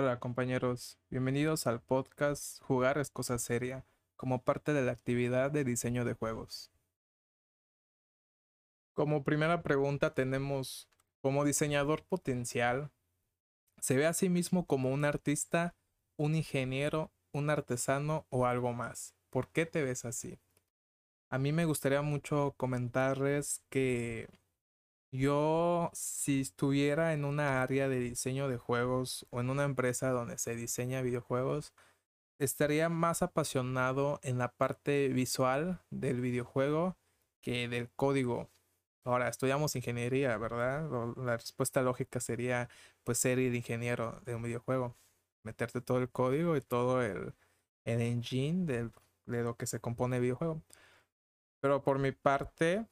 Hola compañeros, bienvenidos al podcast Jugar es cosa seria, como parte de la actividad de diseño de juegos. Como primera pregunta tenemos, como diseñador potencial, ¿se ve a sí mismo como un artista, un ingeniero, un artesano o algo más? ¿Por qué te ves así? A mí me gustaría mucho comentarles que yo, si estuviera en una área de diseño de juegos o en una empresa donde se diseña videojuegos, estaría más apasionado en la parte visual del videojuego que del código. Ahora, estudiamos ingeniería, ¿verdad? La respuesta lógica sería, pues, ser el ingeniero de un videojuego. Meterte todo el código y todo el, el engine de lo que se compone el videojuego. Pero por mi parte,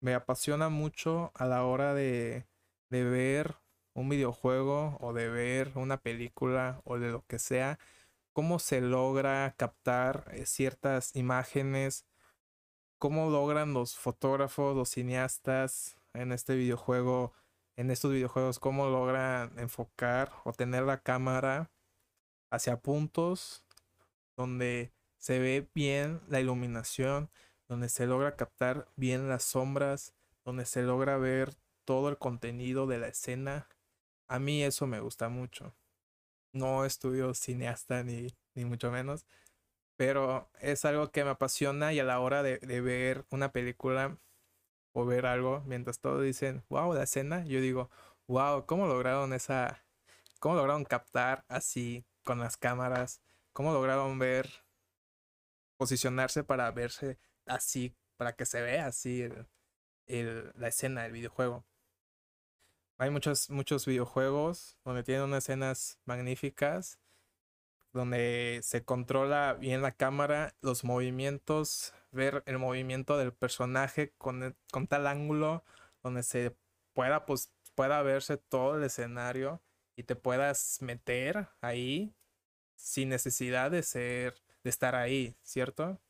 me apasiona mucho a la hora de, de ver un videojuego o de ver una película o de lo que sea, cómo se logra captar eh, ciertas imágenes, cómo logran los fotógrafos, los cineastas en este videojuego, en estos videojuegos, cómo logran enfocar o tener la cámara hacia puntos donde se ve bien la iluminación, donde se logra captar bien las sombras, donde se logra ver todo el contenido de la escena. A mí eso me gusta mucho. No estudio cineasta ni, ni mucho menos, pero es algo que me apasiona y a la hora de, de ver una película o ver algo, mientras todos dicen, wow, la escena, yo digo, wow, ¿cómo lograron esa, cómo lograron captar así con las cámaras? ¿Cómo lograron ver, posicionarse para verse así, para que se vea así el, la escena del videojuego. Hay muchos, muchos videojuegos donde tienen unas escenas magníficas, donde se controla bien la cámara, los movimientos, ver el movimiento del personaje con, con tal ángulo, donde se pueda, pues, pueda verse todo el escenario y te puedas meter ahí sin necesidad de ser, de estar ahí, ¿cierto?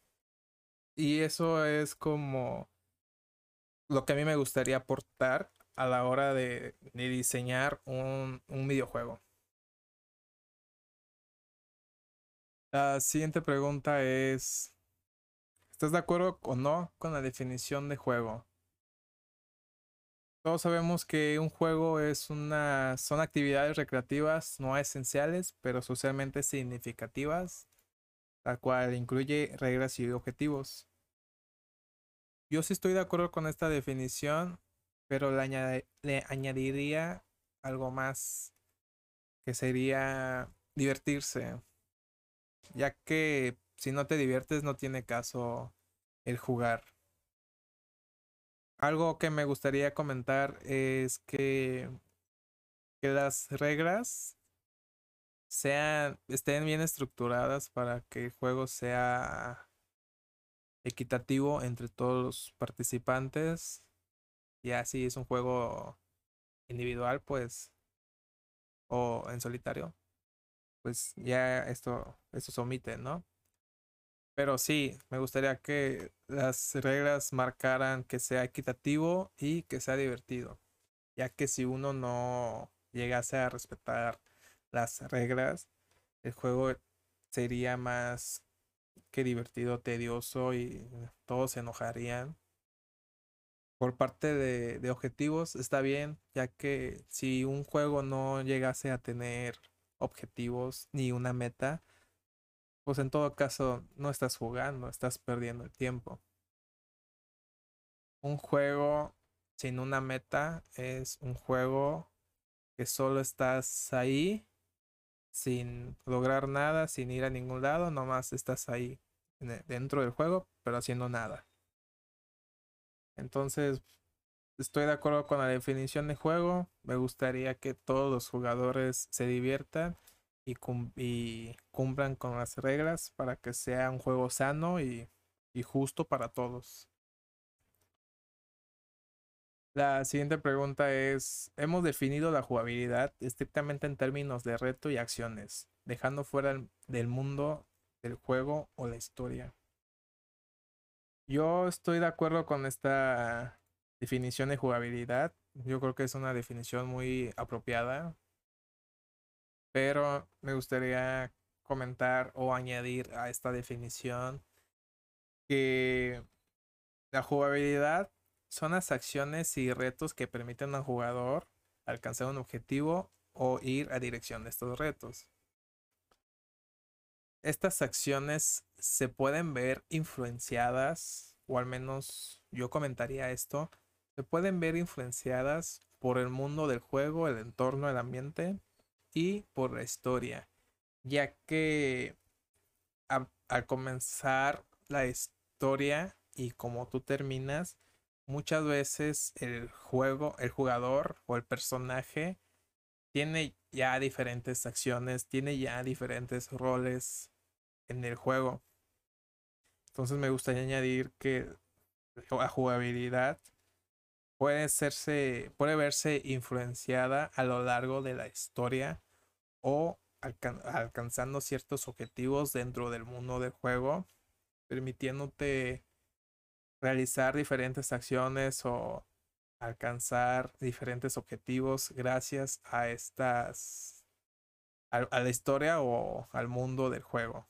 Y eso es como lo que a mí me gustaría aportar a la hora de, diseñar un, un videojuego. La siguiente pregunta es, ¿estás de acuerdo o no con la definición de juego? Todos sabemos que un juego es una, son actividades recreativas no esenciales, pero socialmente significativas, la cual incluye reglas y objetivos. Yo sí estoy de acuerdo con esta definición, pero le, añadiría algo más que sería divertirse. Ya que si no te diviertes no tiene caso el jugar. Algo que me gustaría comentar es que las reglas sean estén bien estructuradas para que el juego sea equitativo entre todos los participantes. Ya si es un juego individual, pues, o en solitario, pues ya esto, esto se omite, ¿no? Pero sí, me gustaría que las reglas marcaran que sea equitativo y que sea divertido. Ya que si uno no llegase a respetar las reglas, el juego sería más qué divertido, tedioso y todos se enojarían. Por parte de, objetivos está bien, ya que si un juego no llegase a tener objetivos ni una meta, pues en todo caso no estás jugando, estás perdiendo el tiempo. Un juego sin una meta es un juego que solo estás ahí sin lograr nada, sin ir a ningún lado, nomás estás ahí dentro del juego, pero haciendo nada. Entonces, estoy de acuerdo con la definición de juego. Me gustaría que todos los jugadores se diviertan y, cumplan con las reglas para que sea un juego sano y justo para todos. La siguiente pregunta es, hemos definido la jugabilidad estrictamente en términos de reto y acciones, dejando fuera del mundo del juego o la historia. Yo estoy de acuerdo con esta definición de jugabilidad. Yo creo que es una definición muy apropiada. Pero me gustaría comentar o añadir a esta definición que la jugabilidad son las acciones y retos que permiten al jugador alcanzar un objetivo o ir a dirección de estos retos. Estas acciones se pueden ver influenciadas, o al menos yo comentaría esto, se pueden ver influenciadas por el mundo del juego, el entorno, el ambiente y por la historia, ya que al comenzar la historia y como tú terminas, muchas veces el juego, el jugador o el personaje tiene ya diferentes acciones, tiene ya diferentes roles en el juego. Entonces me gustaría añadir que la jugabilidad puede serse, puede verse influenciada a lo largo de la historia o alcanzando ciertos objetivos dentro del mundo del juego, permitiéndote realizar diferentes acciones o alcanzar diferentes objetivos gracias a estas a, la historia o al mundo del juego.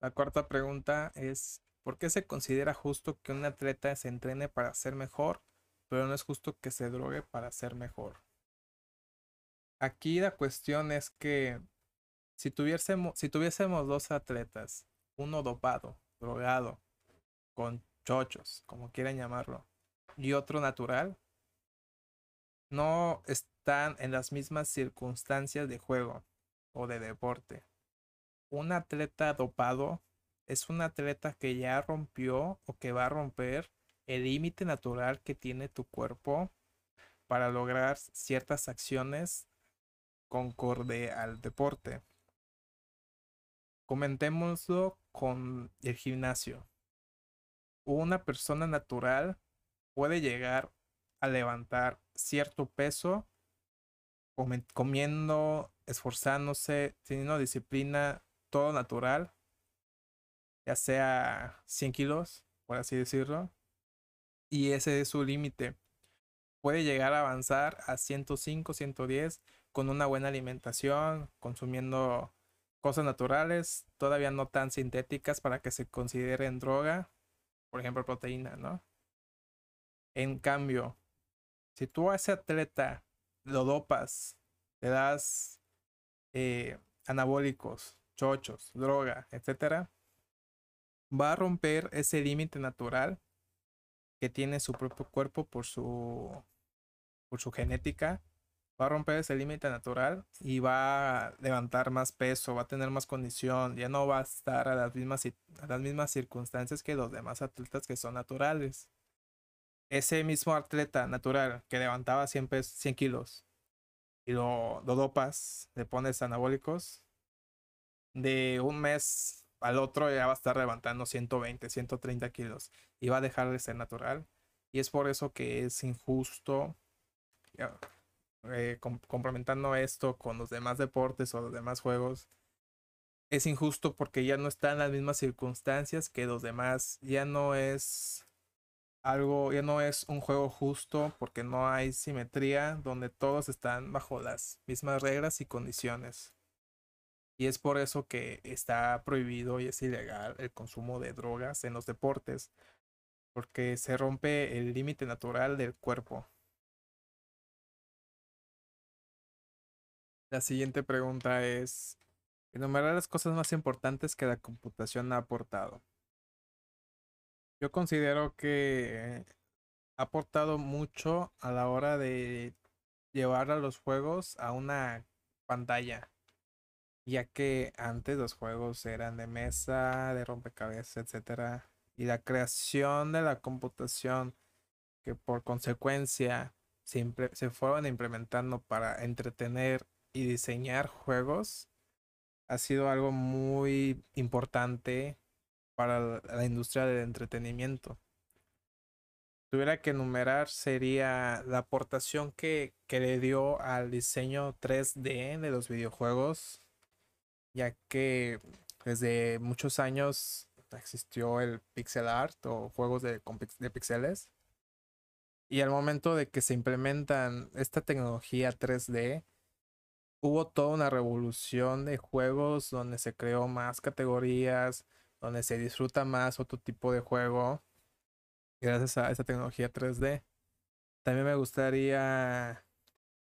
La cuarta pregunta es, ¿por qué se considera justo que un atleta se entrene para ser mejor, pero no es justo que se drogue para ser mejor? Aquí la cuestión es que si tuviésemos, si tuviésemos dos atletas, uno dopado, drogado, con chochos, como quieran llamarlo, y otro natural, no están en las mismas circunstancias de juego o de deporte. Un atleta dopado es un atleta que ya rompió o que va a romper el límite natural que tiene tu cuerpo para lograr ciertas acciones concorde al deporte. Comentémoslo con el gimnasio. Una persona natural puede llegar a levantar cierto peso comiendo, esforzándose, teniendo disciplina, todo natural, ya sea 100 kilos, por así decirlo, y ese es su límite. Puede llegar a avanzar a 105, 110 con una buena alimentación, consumiendo cosas naturales, todavía no tan sintéticas para que se consideren droga, por ejemplo proteína, ¿no? En cambio, si tú a ese atleta lo dopas, le das eh, anabólicos, chochos, droga, etcétera, va a romper ese límite natural que tiene su propio cuerpo por su por su genética va a romper ese límite natural y va a levantar más peso, va a tener más condición, ya no va a estar a las mismas, circunstancias que los demás atletas que son naturales. Ese mismo atleta natural que levantaba 100, 100 kilos y lo, lo dopas, le pones anabólicos, de un mes al otro ya va a estar levantando 120, 130 kilos y va a dejar de ser natural. Y es por eso que es injusto eh, complementando esto con los demás deportes o los demás juegos, es injusto porque ya no están las mismas circunstancias que los demás. Ya no es algo, ya no es un juego justo porque no hay simetría donde todos están bajo las mismas reglas y condiciones. Y es por eso que está prohibido y es ilegal el consumo de drogas en los deportes, porque se rompe el límite natural del cuerpo. La siguiente pregunta es, enumerar las cosas más importantes que la computación ha aportado. Yo considero que ha aportado mucho a la hora de llevar a los juegos a una pantalla, ya que antes los juegos eran de mesa, de rompecabezas, etcétera, y la creación de la computación que por consecuencia se, se fueron implementando para entretener y diseñar juegos ha sido algo muy importante para la industria del entretenimiento. Tuviera que enumerar sería la aportación que, que le dio al diseño 3D de los videojuegos, ya que desde muchos años existió el pixel art o juegos de, de pixeles Y al momento de que se implementan esta tecnología 3D, hubo toda una revolución de juegos donde se creó más categorías, donde se disfruta más otro tipo de juego gracias a esta tecnología 3D. También me gustaría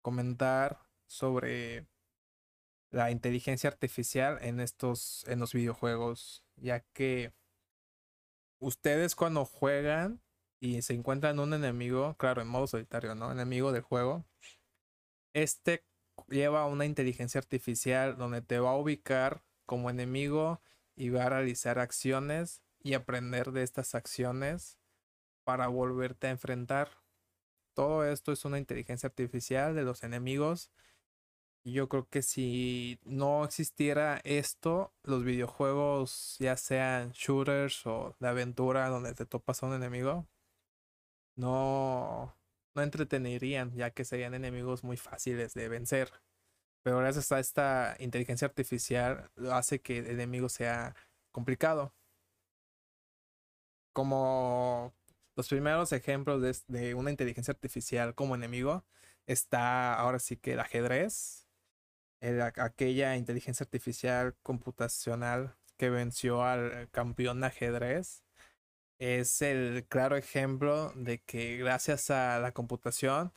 comentar sobre la inteligencia artificial en estos en los videojuegos, ya que ustedes cuando juegan y se encuentran un enemigo, claro, en modo solitario, ¿no? Enemigo del juego. Este lleva una inteligencia artificial donde te va a ubicar como enemigo y va a realizar acciones y aprender de estas acciones para volverte a enfrentar. Todo esto es una inteligencia artificial de los enemigos. Yo creo que si no existiera esto, los videojuegos, ya sean shooters o de aventura donde te topas a un enemigo, no, no entretenirían, ya que serían enemigos muy fáciles de vencer. Pero gracias a esta inteligencia artificial hace que el enemigo sea complicado. Como los primeros ejemplos de, una inteligencia artificial como enemigo está ahora sí que el ajedrez, el, aquella inteligencia artificial computacional que venció al campeón de ajedrez es el claro ejemplo de que gracias a la computación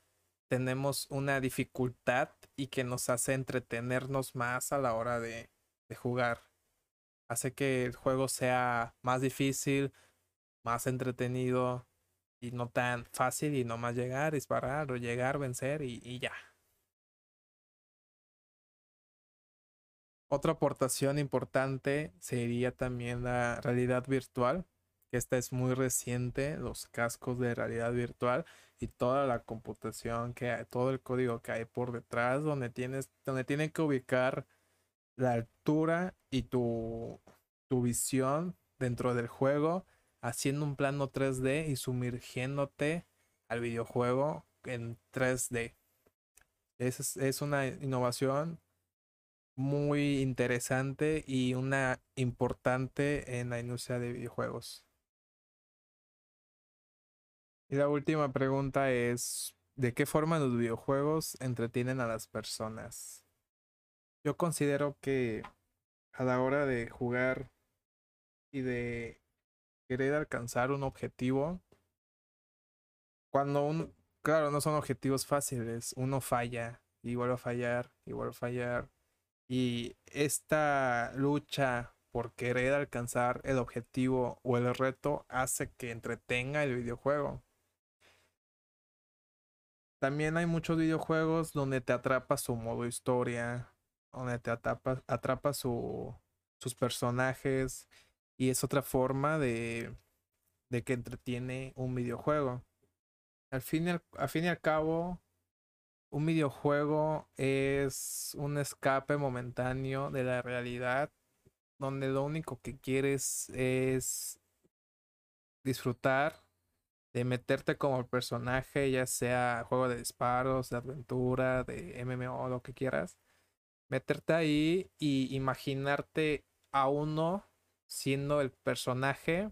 tenemos una dificultad y que nos hace entretenernos más a la hora de, de jugar. Hace que el juego sea más difícil, más entretenido y no tan fácil y no más llegar, disparar o llegar, vencer y, y ya. Otra aportación importante sería también la realidad virtual que esta es muy reciente, los cascos de realidad virtual y toda la computación que hay, todo el código que hay por detrás, donde tienes, donde tienen que ubicar la altura y tu, tu visión dentro del juego, haciendo un plano 3D y sumergiéndote al videojuego en 3D. Es, es una innovación muy interesante y una importante en la industria de videojuegos. Y la última pregunta es, ¿de qué forma los videojuegos entretienen a las personas? Yo considero que a la hora de jugar y de querer alcanzar un objetivo, cuando un, claro, no son objetivos fáciles, uno falla y vuelve a fallar y vuelve a fallar. Y esta lucha por querer alcanzar el objetivo o el reto hace que entretenga el videojuego. También hay muchos videojuegos donde te atrapa su modo historia, donde te atrapa, atrapa su, sus personajes y es otra forma de, de que entretiene un videojuego. Al fin, y al, al fin y al cabo, un videojuego es un escape momentáneo de la realidad donde lo único que quieres es disfrutar de meterte como personaje, ya sea juego de disparos, de aventura, de MMO, lo que quieras. Meterte ahí y imaginarte a uno siendo el personaje,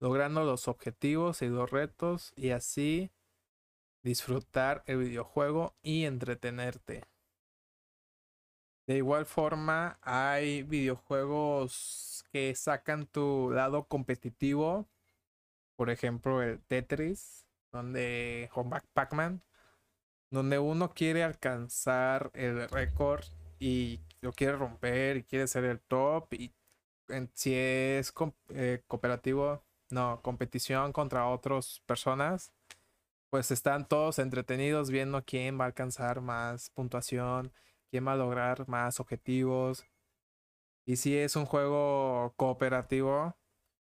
logrando los objetivos y los retos y así disfrutar el videojuego y entretenerte. De igual forma, hay videojuegos que sacan tu lado competitivo por ejemplo, el Tetris, donde, o Pac-Man, donde uno quiere alcanzar el récord y lo quiere romper y quiere ser el top y si es eh, cooperativo, no, competición contra otras personas, pues están todos entretenidos viendo quién va a alcanzar más puntuación, quién va a lograr más objetivos. Y si es un juego cooperativo,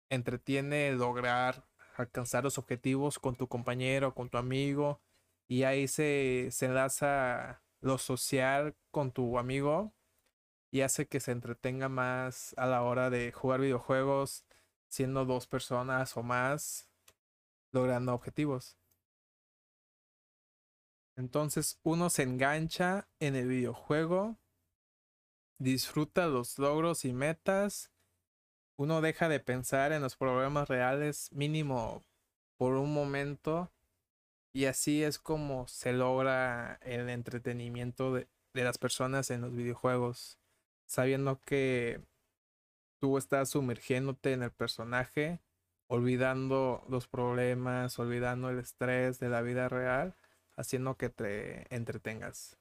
entretiene lograr alcanzar los objetivos con tu compañero, con tu amigo, y ahí se, se enlaza lo social con tu amigo y hace que se entretenga más a la hora de jugar videojuegos, siendo dos personas o más, logrando objetivos. Entonces uno se engancha en el videojuego, disfruta los logros y metas uno deja de pensar en los problemas reales mínimo por un momento Y así es como se logra el entretenimiento de, de las personas en los videojuegos, sabiendo que tú estás sumergiéndote en el personaje, olvidando los problemas, olvidando el estrés de la vida real, haciendo que te entretengas.